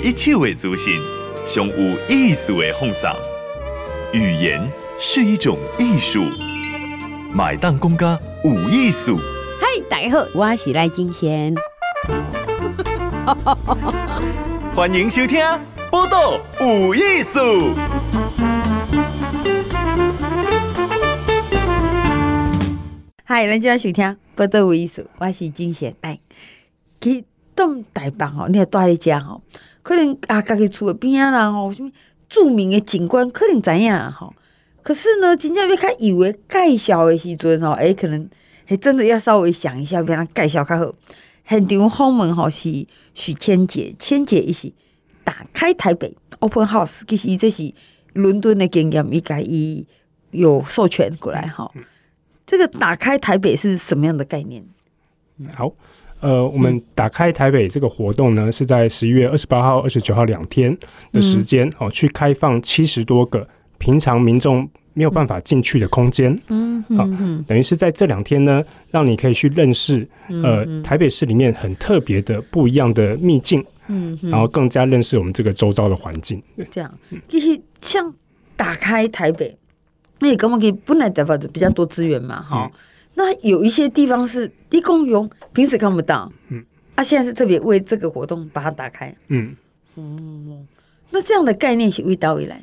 一切为族型，胸无艺术为奉上。语言是一种艺术，买单公家无艺术。嗨，大家好，我是赖金贤。欢迎收听《报道有艺术》。嗨，咱就要收听《报道有艺术》，我是金贤。哎，去东台北吼，你也住喺遮吼。可能啊，家己厝诶边啊人吼，什么著名的景观可能知影吼。可是呢，真正要较有诶介绍诶时阵吼，诶、欸，可能还真的要稍微想一下，俾人介绍较好。现场访问吼是许千姐，千姐伊是打开台北 Open House，其实这是伦敦的经验，伊家伊有授权过来哈。这个打开台北是什么样的概念？好。呃，我们打开台北这个活动呢，是在十一月二十八号、二十九号两天的时间哦，去开放七十多个平常民众没有办法进去的空间。嗯嗯，等于是在这两天呢，让你可以去认识呃台北市里面很特别的不一样的秘境。嗯，然后更加认识我们这个周遭的环境。这样，其实像打开台北，那也根本可以本来的话比较多资源嘛，哈。那有一些地方是一公用，平时看不到，嗯，啊，现在是特别为这个活动把它打开，嗯，嗯，那这样的概念是为到未来？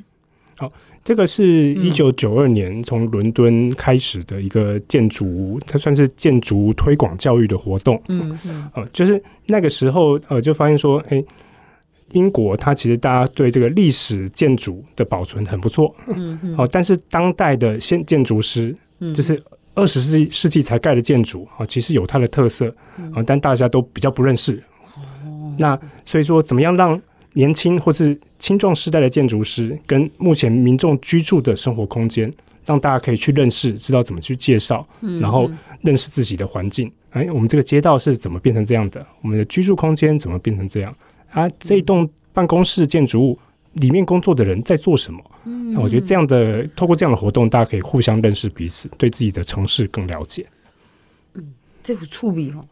好，这个是一九九二年从伦敦开始的一个建筑，它算是建筑推广教育的活动，嗯嗯，呃，就是那个时候，呃，就发现说，哎，英国它其实大家对这个历史建筑的保存很不错，嗯嗯，哦，但是当代的现建筑师，就是。二十世纪世纪才盖的建筑啊，其实有它的特色啊，但大家都比较不认识。那所以说，怎么样让年轻或是青壮世代的建筑师跟目前民众居住的生活空间，让大家可以去认识，知道怎么去介绍，然后认识自己的环境。哎，我们这个街道是怎么变成这样的？我们的居住空间怎么变成这样？啊，这栋办公室建筑物。里面工作的人在做什么？嗯，那我觉得这样的透过这样的活动，大家可以互相认识彼此，对自己的城市更了解。嗯，这有趣味哦。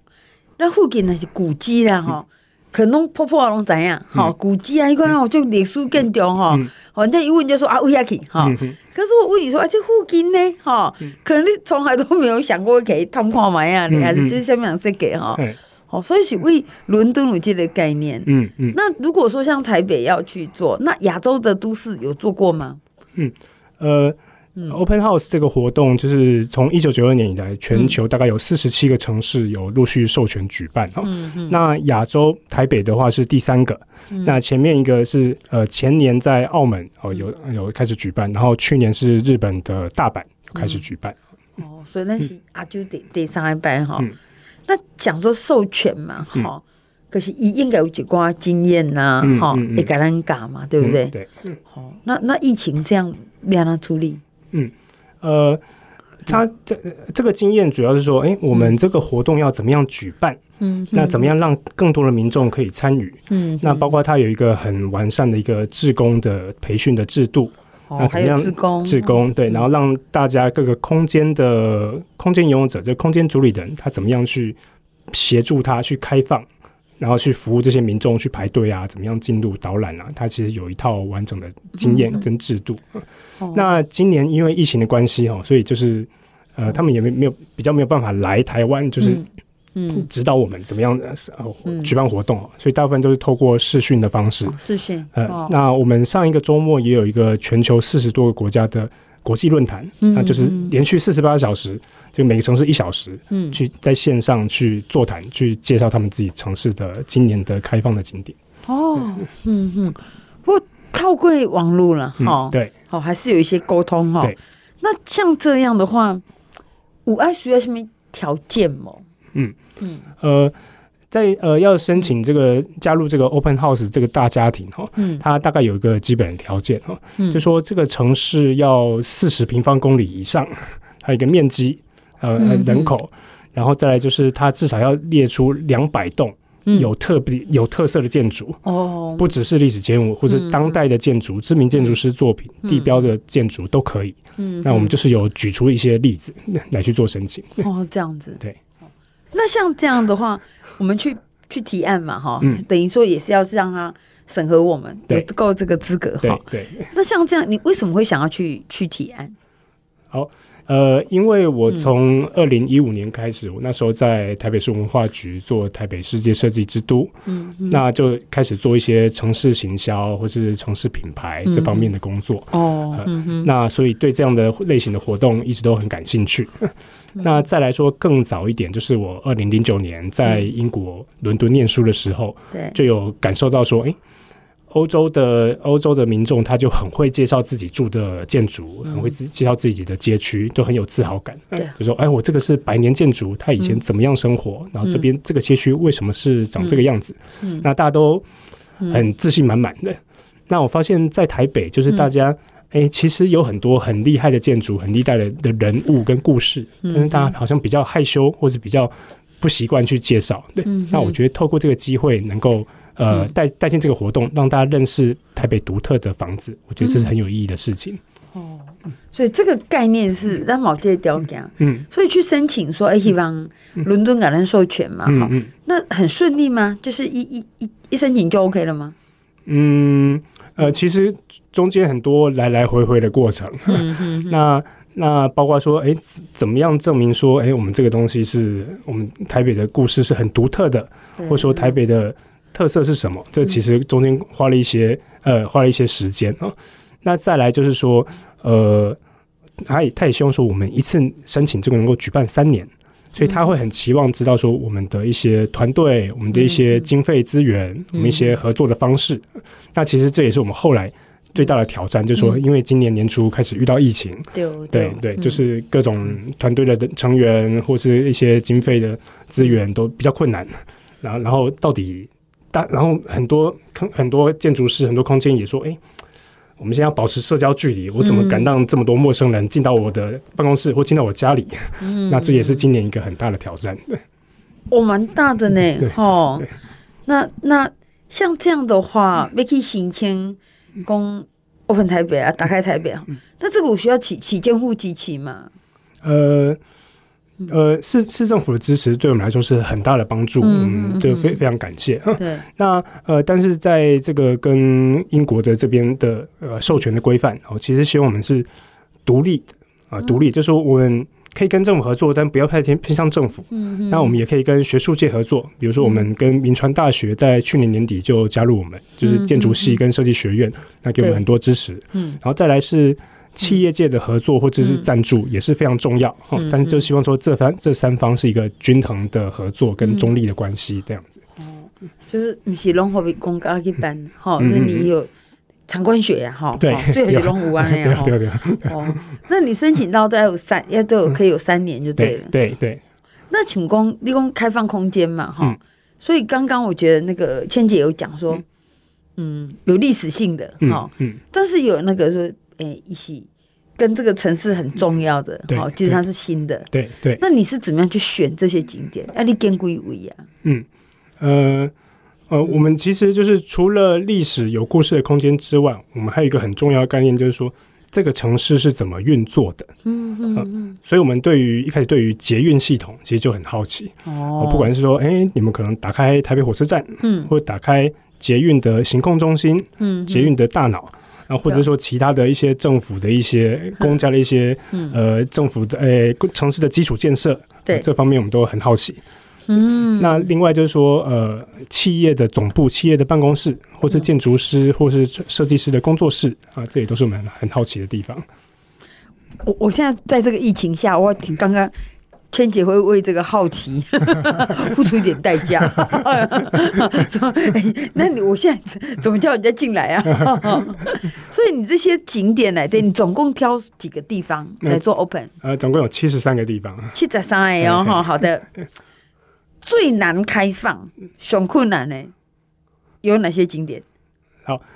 那附近那是古迹啦哈，可能破破拢怎样？哈，古迹啊，你看哦，就历史建筑哈。反正一问就说啊，为啥去哈？可是我问你说啊，这附近呢？哈，可能你从来都没有想过可以探看嘛呀？你还是是什么样设计哈？哦，所以是为伦敦有这个概念。嗯嗯。那如果说像台北要去做，那亚洲的都市有做过吗？嗯呃、嗯，Open House 这个活动就是从一九九二年以来，全球大概有四十七个城市有陆续授权举办。嗯嗯。那亚洲台北的话是第三个。嗯。那前面一个是呃前年在澳门哦有有开始举办，然后去年是日本的大阪开始举办。嗯、哦，所以那是啊就得得上一班哈。那讲说授权嘛，哈、嗯，可是伊应该有几寡经验呐，哈、嗯，也给人讲嘛，对不对？对，好，那那疫情这样让他处理，嗯，呃，他这这个经验主要是说，哎、欸，我们这个活动要怎么样举办？嗯，那怎么样让更多的民众可以参与？嗯，那包括他有一个很完善的一个志工的培训的制度。那怎么样？志工，志工对，然后让大家各个空间的空间拥有者，就空间主理人，他怎么样去协助他去开放，然后去服务这些民众去排队啊，怎么样进入导览啊？他其实有一套完整的经验跟制度。那今年因为疫情的关系哈，所以就是呃，他们也没没有比较没有办法来台湾，就是。嗯，指导我们怎么样呃举办活动，嗯、所以大部分都是透过视讯的方式。视讯，呃，哦、那我们上一个周末也有一个全球四十多个国家的国际论坛，嗯、那就是连续四十八小时，就每个城市一小时，嗯，去在线上去座谈，去介绍他们自己城市的今年的开放的景点。哦，嗯嗯，不过透过网络了，哈、嗯，对，好，还是有一些沟通哈。对，那像这样的话，我爱需要什么条件吗？嗯。嗯。呃，在呃要申请这个加入这个 Open House 这个大家庭哈，嗯，它大概有一个基本条件哈，嗯，就说这个城市要四十平方公里以上，还有一个面积呃人口，然后再来就是它至少要列出两百栋有特别有特色的建筑哦，不只是历史建筑或者当代的建筑，知名建筑师作品、地标的建筑都可以。嗯，那我们就是有举出一些例子来去做申请。哦，这样子。对。那像这样的话，我们去去提案嘛，哈，嗯、等于说也是要让他审核我们，对够这个资格哈。对，那像这样，你为什么会想要去去提案？好。呃，因为我从二零一五年开始，我那时候在台北市文化局做台北世界设计之都，嗯，那就开始做一些城市行销或是城市品牌这方面的工作。哦，那所以对这样的类型的活动一直都很感兴趣。那再来说更早一点，就是我二零零九年在英国伦敦念书的时候，对，就有感受到说，哎。欧洲的欧洲的民众，他就很会介绍自己住的建筑，很会介绍自己的街区，都很有自豪感。对，就说：“哎，我这个是百年建筑，他以前怎么样生活？然后这边这个街区为什么是长这个样子？”那大家都很自信满满的。那我发现，在台北，就是大家哎，其实有很多很厉害的建筑，很厉害的的人物跟故事，但是大家好像比较害羞，或者比较不习惯去介绍。对，那我觉得透过这个机会，能够。呃，带带进这个活动，让大家认识台北独特的房子，我觉得这是很有意义的事情。哦，所以这个概念是让毛介雕讲，嗯，所以去申请说，哎，希望伦敦感恩授权嘛，哈，那很顺利吗？就是一一一一申请就 OK 了吗？嗯，呃，其实中间很多来来回回的过程，那那包括说，哎，怎么样证明说，哎，我们这个东西是我们台北的故事是很独特的，或者说台北的。特色是什么？这其实中间花了一些呃，花了一些时间啊。那再来就是说，呃，他也他也希望说，我们一次申请这个能够举办三年，所以他会很期望知道说，我们的一些团队、我们的一些经费资源、我们一些合作的方式。那其实这也是我们后来最大的挑战，就是说，因为今年年初开始遇到疫情，对对对，就是各种团队的成员或是一些经费的资源都比较困难。然后，然后到底。但然后很多很多建筑师很多空间也说，哎，我们现在要保持社交距离，我怎么敢让这么多陌生人进到我的办公室或进到我家里？嗯，那这也是今年一个很大的挑战。对，哦，蛮大的呢，哦。那那像这样的话，要去申请讲 open 台北啊，打开台北啊，那这个我需要起起监护机器吗？呃。呃，市市政府的支持对我们来说是很大的帮助，嗯，就非非常感谢。对，那呃，但是在这个跟英国的这边的呃授权的规范，哦，其实希望我们是独立的啊，独立，就是我们可以跟政府合作，但不要太偏偏向政府。嗯，那我们也可以跟学术界合作，比如说我们跟民传大学在去年年底就加入我们，就是建筑系跟设计学院，那给我们很多支持。嗯，然后再来是。企业界的合作或者是赞助也是非常重要，嗯、但是就希望说这番这三方是一个均衡的合作跟中立的关系这样子。哦、嗯，就是你是拢会公家一般哈，因为你有参观学呀哈，对，最后是拢五万那样。对对对。哦，那你申请到都要有三，要都有可以有三年就对了。对对。那请公立公开放空间嘛哈，所以刚刚我觉得那个千姐有讲说，嗯，有历史性的哈，嗯，但是有那个说。哎，一起跟这个城市很重要的，好，其实它是新的，对对。那你是怎么样去选这些景点？啊，你见归位啊？嗯，呃呃，我们其实就是除了历史有故事的空间之外，我们还有一个很重要的概念，就是说这个城市是怎么运作的。嗯嗯嗯。所以，我们对于一开始对于捷运系统其实就很好奇。哦。不管是说，哎，你们可能打开台北火车站，嗯，或者打开捷运的行控中心，嗯，捷运的大脑。啊，或者说其他的一些政府的一些公家的一些呃政府的呃城市的基础建设，对这方面我们都很好奇。嗯，那另外就是说呃企业的总部、企业的办公室，或是建筑师或是设计师的工作室啊，这也都是我们很好奇的地方。我我现在在这个疫情下，我刚刚。千姐会为这个好奇 付出一点代价，说：“哎，那你我现在怎么叫人家进来啊？” 所以你这些景点来对，你总共挑几个地方来做 open？呃，总共有七十三个地方，七十三哎哦，好的。最难开放、熊困难呢，有哪些景点？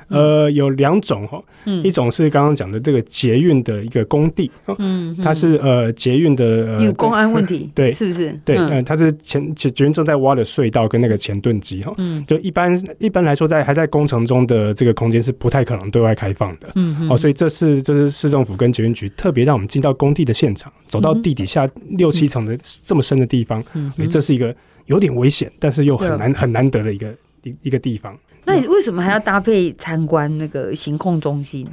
好，呃，有两种哈，一种是刚刚讲的这个捷运的一个工地，嗯，它是呃捷运的有公安问题，对，是不是？对，嗯它是前捷运正在挖的隧道跟那个前盾机哈，嗯，就一般一般来说，在还在工程中的这个空间是不太可能对外开放的，嗯，哦，所以这是这是市政府跟捷运局特别让我们进到工地的现场，走到地底下六七层的这么深的地方，所以这是一个有点危险，但是又很难很难得的一个一一个地方。那你为什么还要搭配参观那个行控中心？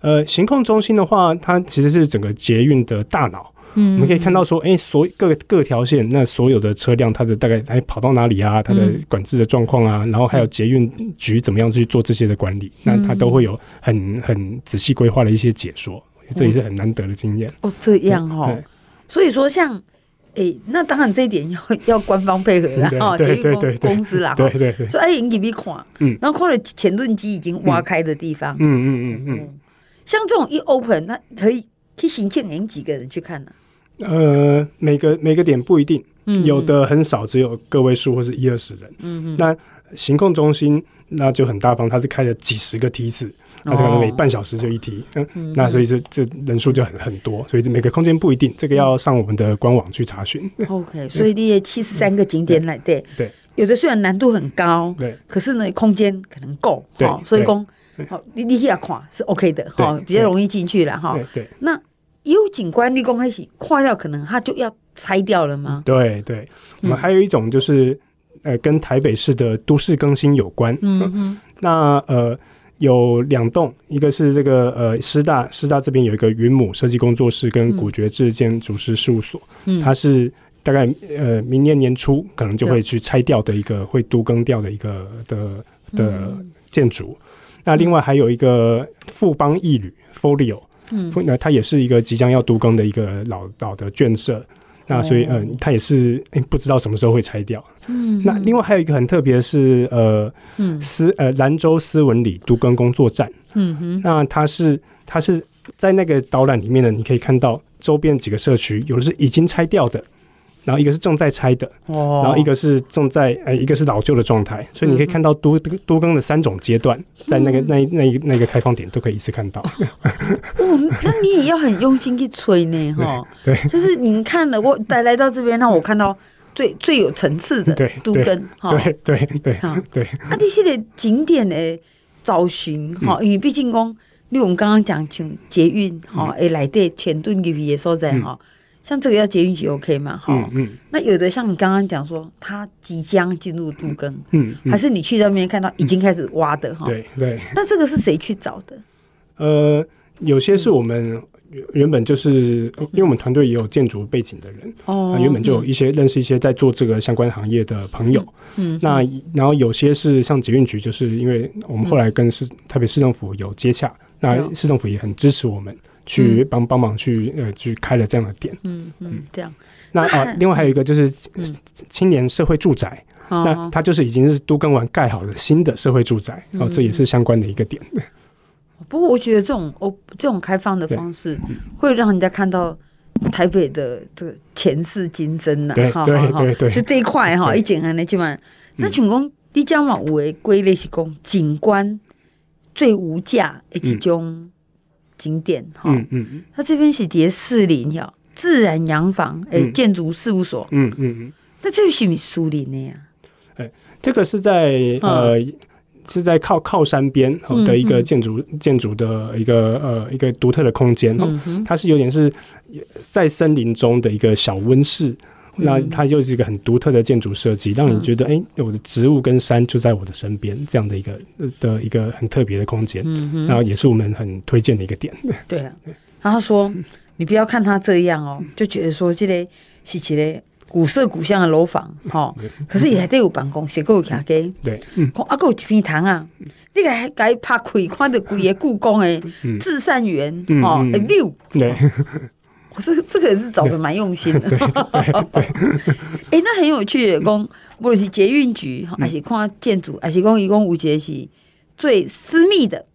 呃，行控中心的话，它其实是整个捷运的大脑。嗯，我们可以看到说，哎、欸，所各各条线那所有的车辆，它的大概哎跑到哪里啊？它的管制的状况啊，然后还有捷运局怎么样去做这些的管理，那它都会有很很仔细规划的一些解说，这也是很难得的经验。哦，这样哦，所以说像。哎、欸，那当然这一点要要官方配合啦，哈，捷运公公司啦，哈，所以哎，你给你看，嗯，然后看了前盾机已经挖开的地方，嗯嗯嗯嗯，像这种一 open，那可以可以行进几个人去看呢、啊？呃，每个每个点不一定，嗯，有的很少，只有个位数或是一二十人，嗯嗯，那行控中心那就很大方，它是开了几十个梯次。它可能每半小时就一题，嗯，嗯，那所以这这人数就很很多，所以这每个空间不一定，这个要上我们的官网去查询。OK，所以这些七十三个景点来对，对，有的虽然难度很高，对，可是呢空间可能够，对，所以公好你你去看是 OK 的哈，比较容易进去了哈。对，那有景观立公开始坏掉，可能它就要拆掉了吗？对对，我们还有一种就是呃跟台北市的都市更新有关，嗯嗯，那呃。有两栋，一个是这个呃师大，师大这边有一个云母设计工作室跟古爵志建筑师事务所，嗯，它是大概呃明年年初可能就会去拆掉的一个会都更掉的一个的的建筑，嗯。那另外还有一个富邦艺旅 Folio，嗯，那它也是一个即将要都更的一个老老的眷舍。那所以，嗯、呃，它也是，不知道什么时候会拆掉。嗯，那另外还有一个很特别的是，呃，嗯，斯呃兰州斯文里都更工作站。嗯哼，那它是它是在那个导览里面呢，你可以看到周边几个社区，有的是已经拆掉的。然后一个是正在拆的，哦，然后一个是正在，呃，一个是老旧的状态，所以你可以看到都都更的三种阶段，在那个那那那个开放点都可以一次看到。哦，那你也要很用心去吹呢，哈，对，就是您看了我来来到这边，那我看到最最有层次的都更，对对对对，对。啊，这些的景点的找寻，哈，因为毕竟讲，例如我们刚刚讲像捷运，哈，哎，来的前盾给也说在哈。像这个要捷运局 OK 吗？哈、嗯嗯，那有的像你刚刚讲说，它即将进入杜更，嗯，嗯，还是你去那边看到已经开始挖的哈、嗯？对对。那这个是谁去找的？呃，有些是我们原本就是，因为我们团队也有建筑背景的人，哦、嗯，原本就有一些认识一些在做这个相关行业的朋友，嗯，嗯，那然后有些是像捷运局，就是因为我们后来跟市台北市政府有接洽，嗯、那市政府也很支持我们。去帮帮忙去呃去开了这样的店，嗯嗯，这样。那啊，另外还有一个就是青年社会住宅，嗯、那它就是已经是都更完盖好的新的社会住宅，哦、嗯，这也是相关的一个点。不过我觉得这种哦这种开放的方式会让人家看到台北的这个前世今生呐，对对对对，就这一块哈，一简单的就嘛。那请问你讲嘛，有的归类是讲景观最无价的一种。景点哈，嗯嗯，它这边是叠四林哈，自然洋房哎，建筑事务所，嗯嗯嗯，那这是不是树林的呀？哎，这个是在呃，是在靠靠山边的一个建筑建筑的一个呃一个独特的空间，它是有点是在森林中的一个小温室。那它就是一个很独特的建筑设计，让你觉得，哎、欸，我的植物跟山就在我的身边，这样的一个的一个很特别的空间。嗯，然后也是我们很推荐的一个点。对啊，然后说，你不要看它这样哦，就觉得说这个是一个古色古香的楼房，哈，可是也还得有办公室，够有客厅。对，嗯，啊，够有一片堂啊，你该该拍开，看到规个故宫的至善园，哦，view。对。这个这个也是找的蛮用心的，哎，那很有趣。讲不论是捷运局，还是看建筑，还是讲一共五节是最私密的，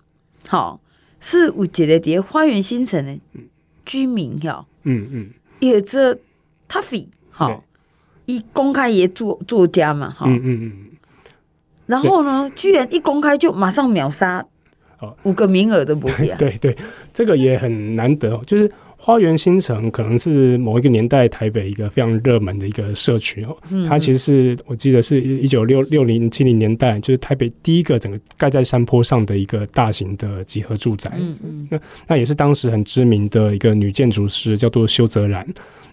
好，是五节的叠花园新城的居民，哈，嗯嗯，有这 Tuffy 好，一公开也作作家嘛，哈，嗯嗯嗯，然后呢，居然一公开就马上秒杀，五个名额都不一样，对对，这个也很难得哦，就是。花园新城可能是某一个年代台北一个非常热门的一个社区哦，它其实是我记得是一九六六零七零年代，就是台北第一个整个盖在山坡上的一个大型的集合住宅。那那也是当时很知名的一个女建筑师，叫做修泽然。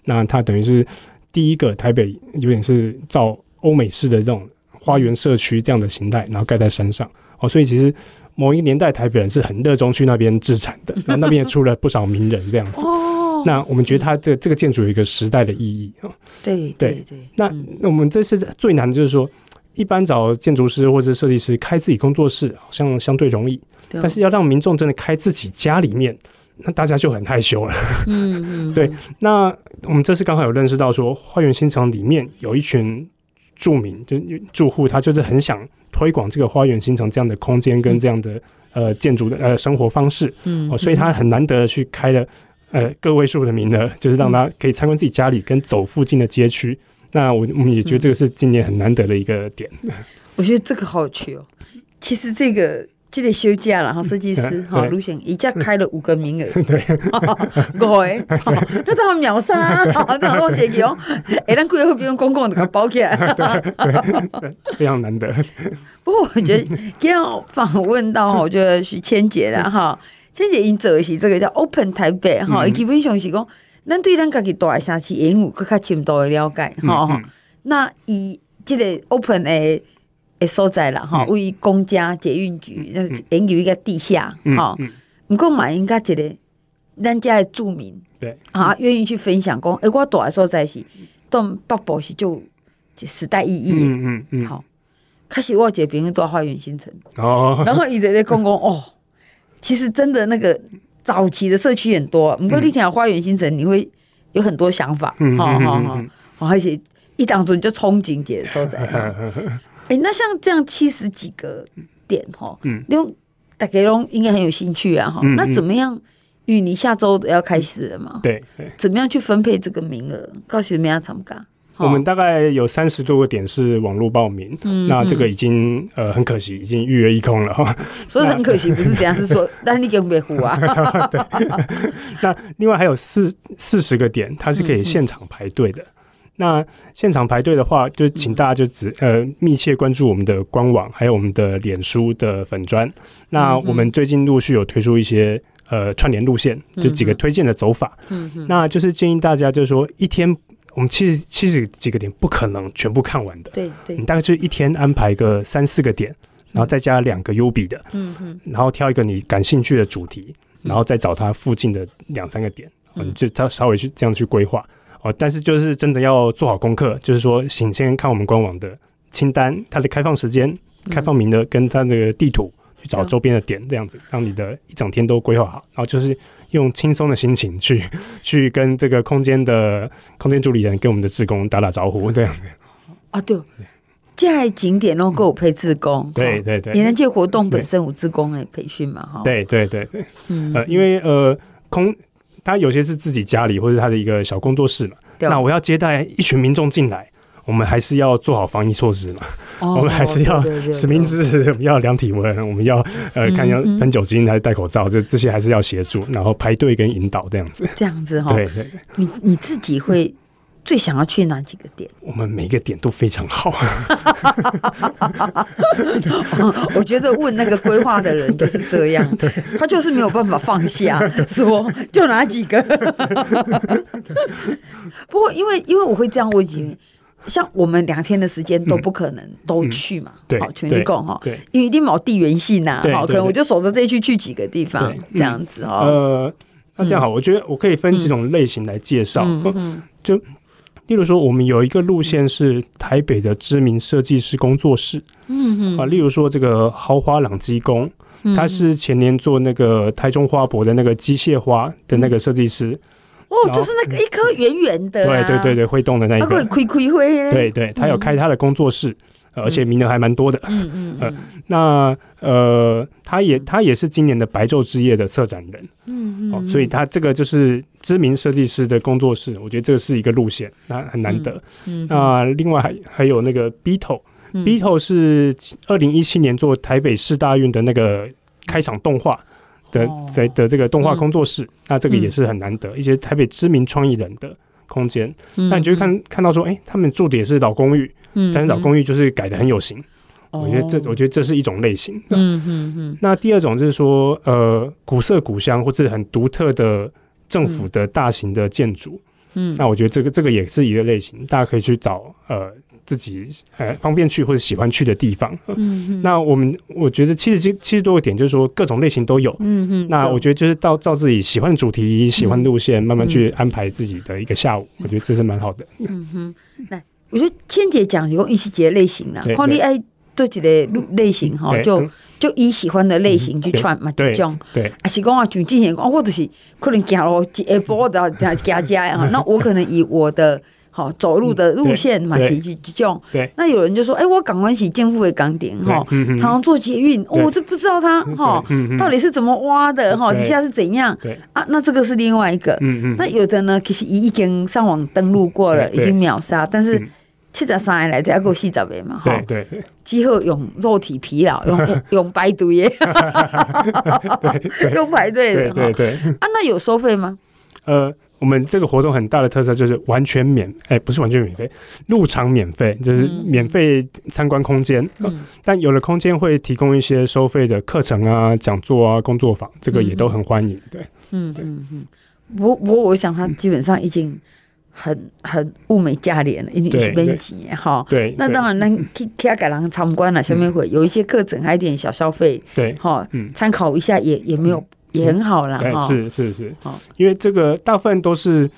那她等于是第一个台北有点是照欧美式的这种花园社区这样的形态，然后盖在山上。哦，所以其实某一个年代台北人是很热衷去那边置产的，那那边也出了不少名人这样子。哦，那我们觉得它的这个建筑有一个时代的意义啊。对对对。那那我们这次最难的就是说，一般找建筑师或者设计师开自己工作室，好像相对容易，但是要让民众真的开自己家里面。那大家就很害羞了。嗯嗯，对。那我们这次刚好有认识到说，花园新城里面有一群住民，就住户，他就是很想推广这个花园新城这样的空间跟这样的呃建筑的呃生活方式。嗯，哦，所以他很难得的去开了呃个位数的名额，就是让他可以参观自己家里跟走附近的街区。那我我们也觉得这个是今年很难得的一个点。我觉得这个好有趣哦。其实这个。记得休假了哈，设计师哈，卢贤一家开了五个名额，对，对，那他们秒杀，那我点用，哎，咱贵会不用公共的给包起来，非常难得。不过我觉得今天访问到，我觉得是千姐的哈，千姐因做的是这个叫 Open 台北哈，基本上是讲，咱对咱家己大城市业务更加深度的了解哈。那以这个 Open 诶。诶，所在了哈，为公家捷运局，那研究一个地下哈，不过嘛，应该觉得咱家的住民对。啊，愿意去分享讲，诶，我住的所在是东北部是就时代意义，嗯嗯嗯，好，开始我这边住花园新城哦，然后伊直在讲讲哦，其实真的那个早期的社区很多，不过你听花园新城，你会有很多想法，哈哈哈，而且一当中就憧憬这所在。哎、欸，那像这样七十几个点哈，嗯，用大家拢应该很有兴趣啊哈。嗯嗯、那怎么样？因为你下周要开始了嘛，对，对怎么样去分配这个名额？告诉你们要怎么干？我们大概有三十多个点是网络报名，嗯，那这个已经呃很可惜，已经预约一空了哈。所以很可惜，不是这样，是说，但 你给别户啊。对。那另外还有四四十个点，它是可以现场排队的。嗯那现场排队的话，就请大家就只呃密切关注我们的官网，还有我们的脸书的粉砖。那我们最近陆续有推出一些呃串联路线，就几个推荐的走法。嗯嗯。那就是建议大家，就是说一天我们七十七十几个点不可能全部看完的。对对。你大概就一天安排个三四个点，然后再加两个优比的。嗯嗯。然后挑一个你感兴趣的主题，然后再找它附近的两三个点，嗯，就稍稍微去这样去规划。哦，但是就是真的要做好功课，就是说，请先看我们官网的清单，它的开放时间、开放名额跟它那个地图，去找周边的点，这样子，让你的一整天都规划好。然后就是用轻松的心情去 去跟这个空间的空间助理人跟我们的志工打打招呼，这样子。啊，对，这景点都够配志工，对对对，你能借活动本身有志工来培训嘛？哈，对对对对，嗯，呃，因为呃空。他有些是自己家里或者他的一个小工作室嘛，那我要接待一群民众进来，我们还是要做好防疫措施嘛，哦、我们还是要实名制，我们要量体温，我们要呃看要喷酒精还是戴口罩，这这些还是要协助，然后排队跟引导这样子，这样子哈，对对，你你自己会。最想要去哪几个点？我们每个点都非常好。我觉得问那个规划的人就是这样，对。他就是没有办法放下，说就哪几个。不过，因为因为我会这样问，因为像我们两天的时间都不可能都去嘛，嗯。嗯、好，全力共哈，对，因为一定冇地缘性呐，好，可能我就守着这一区去几个地方，这样子哈。呃，那这样好，我觉得我可以分几种类型来介绍，就。例如说，我们有一个路线是台北的知名设计师工作室，嗯嗯。啊，例如说这个豪华朗基工，他是前年做那个台中花博的那个机械花的那个设计师，哦，就是那个一颗圆圆的，对对对对，会动的那一个，会亏亏灰，对对，他有开他的工作室。而且名额还蛮多的，嗯 嗯，呃，那呃，他也他也是今年的白昼之夜的策展人，嗯嗯，所以他这个就是知名设计师的工作室，我觉得这个是一个路线，那很难得。嗯，那另外还还有那个 Beetle，Beetle 是二零一七年做台北市大运的那个开场动画的的的这个动画工作室，那这个也是很难得，一些台北知名创意人的空间。那你就会看看到说，哎，他们住的也是老公寓。嗯，但是老公寓就是改的很有型，嗯、我觉得这我觉得这是一种类型。嗯嗯嗯。那第二种就是说，呃，古色古香或者很独特的政府的大型的建筑。嗯。那我觉得这个这个也是一个类型，大家可以去找呃自己呃方便去或者喜欢去的地方。嗯，那我们我觉得七十七十多个点，就是说各种类型都有。嗯嗯，那我觉得就是到照自己喜欢的主题、喜欢的路线，慢慢去安排自己的一个下午，我觉得这是蛮好的。嗯哼，那我觉得千姐讲一个一系列类型啦，看你爱做几个路类型哈，就就以喜欢的类型去串嘛，这种对。啊，是讲啊，就之前讲，我就是可能行路一波的 加加加呀，那我可能以我的。好走路的路线嘛，这这这种。那有人就说：“哎，我港湾是建复的港点哈，常常坐捷运，我就不知道它哈到底是怎么挖的哈，底下是怎样？啊，那这个是另外一个。那有的呢，其实已经上网登录过了，已经秒杀。但是七十三来的要够细找呗嘛哈。对对。之后用肉体疲劳，用 用排队耶，用排队的。对对。啊，那有收费吗？呃。我们这个活动很大的特色就是完全免，哎，不是完全免费，入场免费，就是免费参观空间。嗯，但有了空间会提供一些收费的课程啊、讲座啊、工作坊，这个也都很欢迎。对，嗯嗯嗯。我我我想他基本上已经很很物美价廉了，已经是没几年哈。对。那当然，那其他改良参观了，下面会有一些课程，还有点小消费。对。哈，嗯，参考一下也也没有。也很好啦，对，是是是，因为这个大部分都是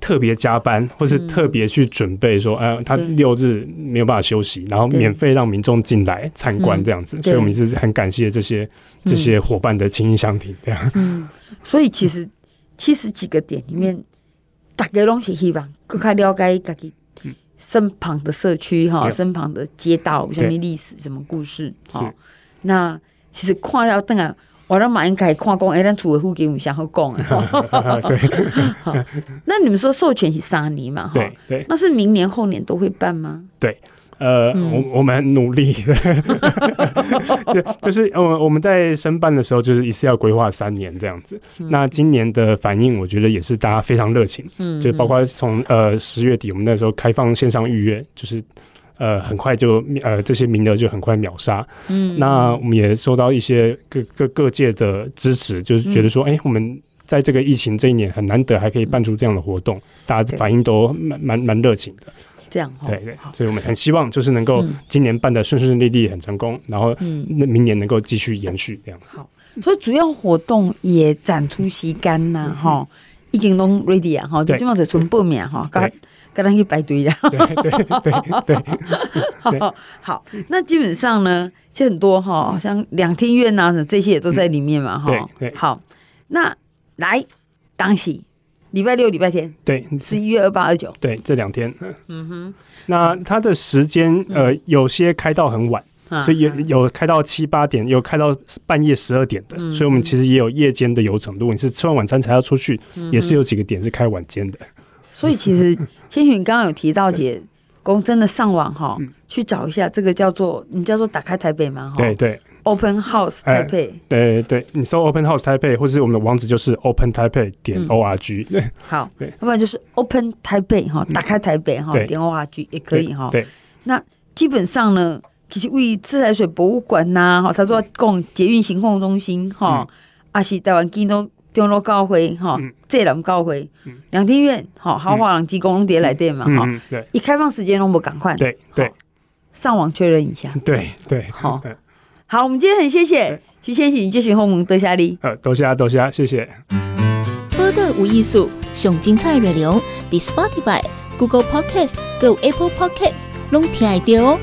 特别加班，或是特别去准备说，哎，他六日没有办法休息，然后免费让民众进来参观这样子，所以我们是很感谢这些这些伙伴的情义相挺这样。嗯，所以其实七十几个点里面，大家都是希望更加了解自己身旁的社区哈，身旁的街道什么历史、什么故事。哈，那其实看了等下。我让马英凯看讲，哎，咱厝的附近有啥好讲啊？对，好。那你们说授权是三年嘛？对对。那是明年后年都会办吗？对，呃，我我们很努力的，就就是呃，我们在申办的时候，就是一次要规划三年这样子。那今年的反应，我觉得也是大家非常热情，嗯，就包括从呃十月底，我们那时候开放线上预约，就是。呃，很快就呃，这些名额就很快秒杀。嗯，那我们也收到一些各各各界的支持，就是觉得说，哎、嗯，我们在这个疫情这一年很难得，还可以办出这样的活动，大家反应都蛮蛮蛮热情的。这样，对对，所以我们很希望就是能够今年办的顺顺利利，很成功，然后那明年能够继续延续这样子。好，所以主要活动也展出时间呐，哈，已经都 ready 啊，哈，就基本上就纯报名哈，跟他去排队呀，对对对对，好，好，那基本上呢，其实很多哈，像两天院呐，这些也都在里面嘛，哈，对，好，那来当时礼拜六、礼拜天，对，十一月二八、二九，对，这两天，嗯。哼，那它的时间呃，有些开到很晚，所以有有开到七八点，有开到半夜十二点的，所以我们其实也有夜间的游程，如果你是吃完晚餐才要出去，也是有几个点是开晚间的。所以其实 千寻，你刚刚有提到，姐公真的上网哈，去找一下这个叫做你叫做打开台北吗？对对，Open House 台北。对对，你搜 Open House 台北，或者是我们的网址就是 Open 台北点 org。对，好，对，要不然就是 Open 台北哈，打开台北哈点 org 也可以哈。对，那基本上呢，其实为自来水博物馆呐，哈，他说供捷运行控中心哈，阿是台湾基督中路高会哈。这两教会，两厅院，哈豪华朗机公碟来电嘛，哈，对，一开放时间都不赶快，对对，上网确认一下，对对，好，好，我们今天很谢谢徐千寻接续访问，多谢你，呃，多谢多谢，谢谢。播的无艺术，上精彩内容，The Spotify、Google Podcast、Go Apple Podcasts，拢听得到哦。